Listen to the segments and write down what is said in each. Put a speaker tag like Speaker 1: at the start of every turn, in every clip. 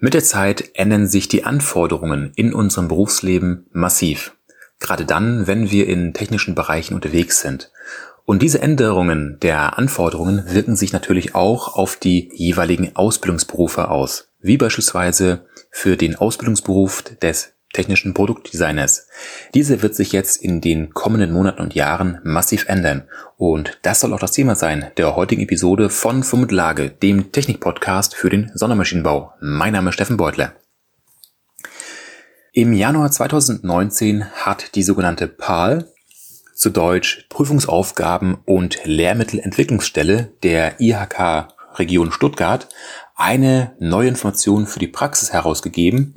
Speaker 1: Mit der Zeit ändern sich die Anforderungen in unserem Berufsleben massiv. Gerade dann, wenn wir in technischen Bereichen unterwegs sind. Und diese Änderungen der Anforderungen wirken sich natürlich auch auf die jeweiligen Ausbildungsberufe aus. Wie beispielsweise für den Ausbildungsberuf des technischen Produktdesigners. Diese wird sich jetzt in den kommenden Monaten und Jahren massiv ändern. Und das soll auch das Thema sein der heutigen Episode von Fum dem Technikpodcast für den Sondermaschinenbau. Mein Name ist Steffen Beutler. Im Januar 2019 hat die sogenannte PAL, zu Deutsch Prüfungsaufgaben und Lehrmittelentwicklungsstelle der IHK Region Stuttgart, eine neue Information für die Praxis herausgegeben,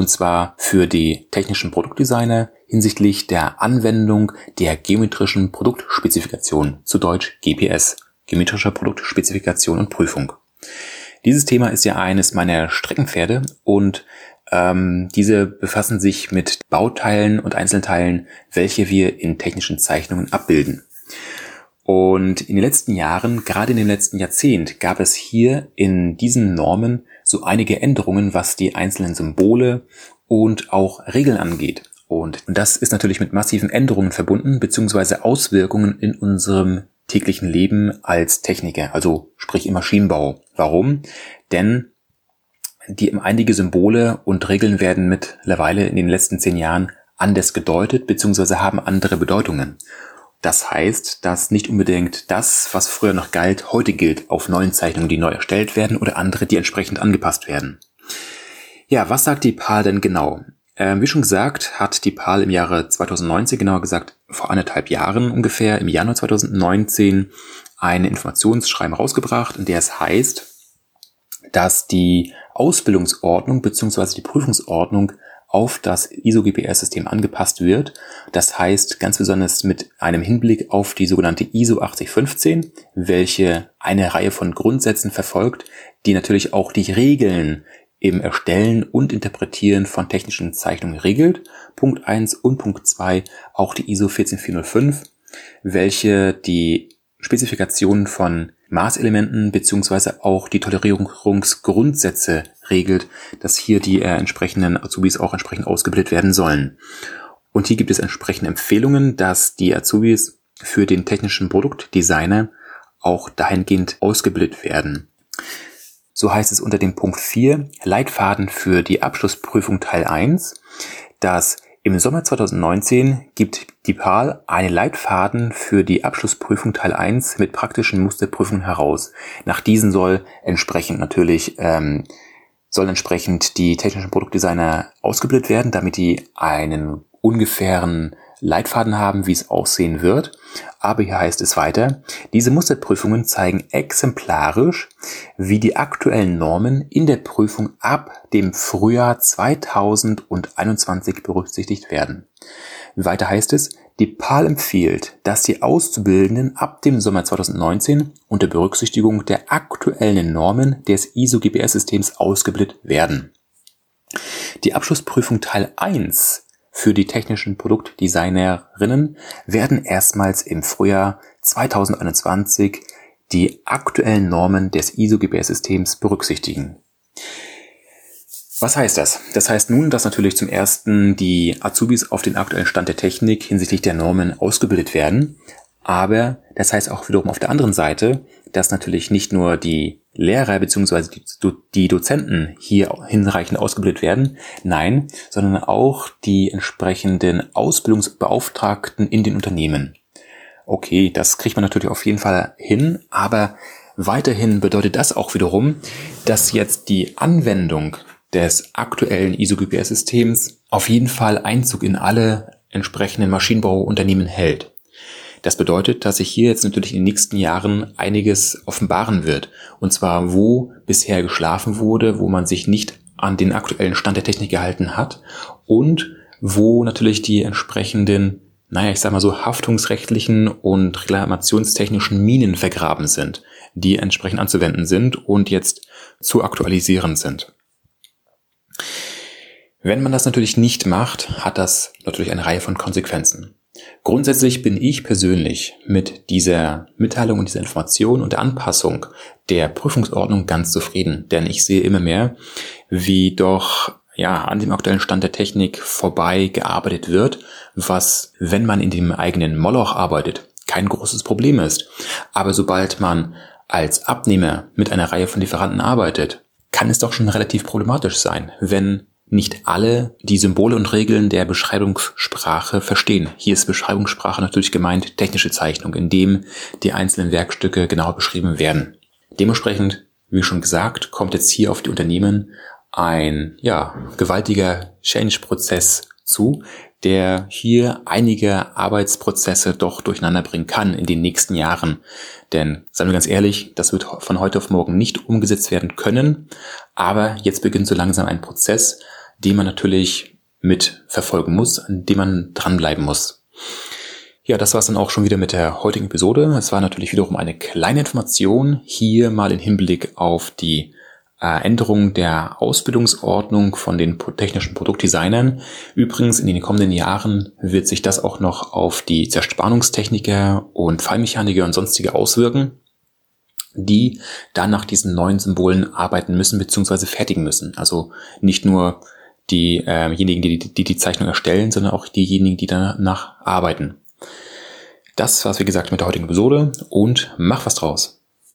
Speaker 1: und zwar für die technischen Produktdesigner hinsichtlich der Anwendung der geometrischen Produktspezifikation, zu Deutsch GPS, geometrischer Produktspezifikation und Prüfung. Dieses Thema ist ja eines meiner Streckenpferde und ähm, diese befassen sich mit Bauteilen und Einzelteilen, welche wir in technischen Zeichnungen abbilden. Und in den letzten Jahren, gerade in dem letzten Jahrzehnt, gab es hier in diesen Normen so einige Änderungen, was die einzelnen Symbole und auch Regeln angeht. Und das ist natürlich mit massiven Änderungen verbunden, beziehungsweise Auswirkungen in unserem täglichen Leben als Techniker, also sprich im Maschinenbau. Warum? Denn die einige Symbole und Regeln werden mittlerweile in den letzten zehn Jahren anders gedeutet, beziehungsweise haben andere Bedeutungen. Das heißt, dass nicht unbedingt das, was früher noch galt, heute gilt auf neuen Zeichnungen, die neu erstellt werden oder andere, die entsprechend angepasst werden. Ja, was sagt die PAL denn genau? Ähm, wie schon gesagt, hat die PAL im Jahre 2019, genauer gesagt vor anderthalb Jahren ungefähr, im Januar 2019, ein Informationsschreiben rausgebracht, in der es heißt, dass die Ausbildungsordnung bzw. die Prüfungsordnung auf das ISO-GPS-System angepasst wird. Das heißt ganz besonders mit einem Hinblick auf die sogenannte ISO 8015, welche eine Reihe von Grundsätzen verfolgt, die natürlich auch die Regeln im Erstellen und Interpretieren von technischen Zeichnungen regelt. Punkt eins und Punkt zwei auch die ISO 14405, welche die Spezifikationen von Maßelementen beziehungsweise auch die Tolerierungsgrundsätze regelt, dass hier die äh, entsprechenden Azubis auch entsprechend ausgebildet werden sollen. Und hier gibt es entsprechende Empfehlungen, dass die Azubis für den technischen Produktdesigner auch dahingehend ausgebildet werden. So heißt es unter dem Punkt 4 Leitfaden für die Abschlussprüfung Teil 1, dass im Sommer 2019 gibt die PAL einen Leitfaden für die Abschlussprüfung Teil 1 mit praktischen Musterprüfungen heraus. Nach diesen soll entsprechend natürlich ähm, sollen entsprechend die technischen Produktdesigner ausgebildet werden, damit die einen ungefähren Leitfaden haben, wie es aussehen wird. Aber hier heißt es weiter, diese Musterprüfungen zeigen exemplarisch, wie die aktuellen Normen in der Prüfung ab dem Frühjahr 2021 berücksichtigt werden. Weiter heißt es, die PAL empfiehlt, dass die Auszubildenden ab dem Sommer 2019 unter Berücksichtigung der aktuellen Normen des ISO-GPS-Systems ausgebildet werden. Die Abschlussprüfung Teil 1 für die technischen Produktdesignerinnen werden erstmals im Frühjahr 2021 die aktuellen Normen des ISO-GBS-Systems berücksichtigen. Was heißt das? Das heißt nun, dass natürlich zum ersten die Azubis auf den aktuellen Stand der Technik hinsichtlich der Normen ausgebildet werden. Aber das heißt auch wiederum auf der anderen Seite, dass natürlich nicht nur die Lehrer bzw. die Dozenten hier hinreichend ausgebildet werden, nein, sondern auch die entsprechenden Ausbildungsbeauftragten in den Unternehmen. Okay, das kriegt man natürlich auf jeden Fall hin, aber weiterhin bedeutet das auch wiederum, dass jetzt die Anwendung des aktuellen ISO-GPS-Systems auf jeden Fall Einzug in alle entsprechenden Maschinenbauunternehmen hält. Das bedeutet, dass sich hier jetzt natürlich in den nächsten Jahren einiges offenbaren wird. Und zwar, wo bisher geschlafen wurde, wo man sich nicht an den aktuellen Stand der Technik gehalten hat und wo natürlich die entsprechenden, naja, ich sag mal so, haftungsrechtlichen und reklamationstechnischen Minen vergraben sind, die entsprechend anzuwenden sind und jetzt zu aktualisieren sind. Wenn man das natürlich nicht macht, hat das natürlich eine Reihe von Konsequenzen. Grundsätzlich bin ich persönlich mit dieser Mitteilung und dieser Information und der Anpassung der Prüfungsordnung ganz zufrieden, denn ich sehe immer mehr, wie doch ja, an dem aktuellen Stand der Technik vorbei gearbeitet wird, was, wenn man in dem eigenen Moloch arbeitet, kein großes Problem ist. Aber sobald man als Abnehmer mit einer Reihe von Lieferanten arbeitet, kann es doch schon relativ problematisch sein, wenn nicht alle die Symbole und Regeln der Beschreibungssprache verstehen. Hier ist Beschreibungssprache natürlich gemeint technische Zeichnung, in dem die einzelnen Werkstücke genau beschrieben werden. Dementsprechend, wie schon gesagt, kommt jetzt hier auf die Unternehmen ein ja, gewaltiger Change-Prozess zu, der hier einige Arbeitsprozesse doch durcheinander bringen kann in den nächsten Jahren. Denn, seien wir ganz ehrlich, das wird von heute auf morgen nicht umgesetzt werden können. Aber jetzt beginnt so langsam ein Prozess, den man natürlich mit verfolgen muss, an dem man dranbleiben muss. Ja, das war es dann auch schon wieder mit der heutigen Episode. Es war natürlich wiederum eine kleine Information, hier mal im Hinblick auf die äh, Änderung der Ausbildungsordnung von den technischen Produktdesignern. Übrigens, in den kommenden Jahren wird sich das auch noch auf die Zerspannungstechniker und Fallmechaniker und sonstige auswirken die dann nach diesen neuen Symbolen arbeiten müssen bzw. fertigen müssen. Also nicht nur diejenigen, die, die die Zeichnung erstellen, sondern auch diejenigen, die danach arbeiten. Das war's, wie gesagt, mit der heutigen Episode und mach was draus.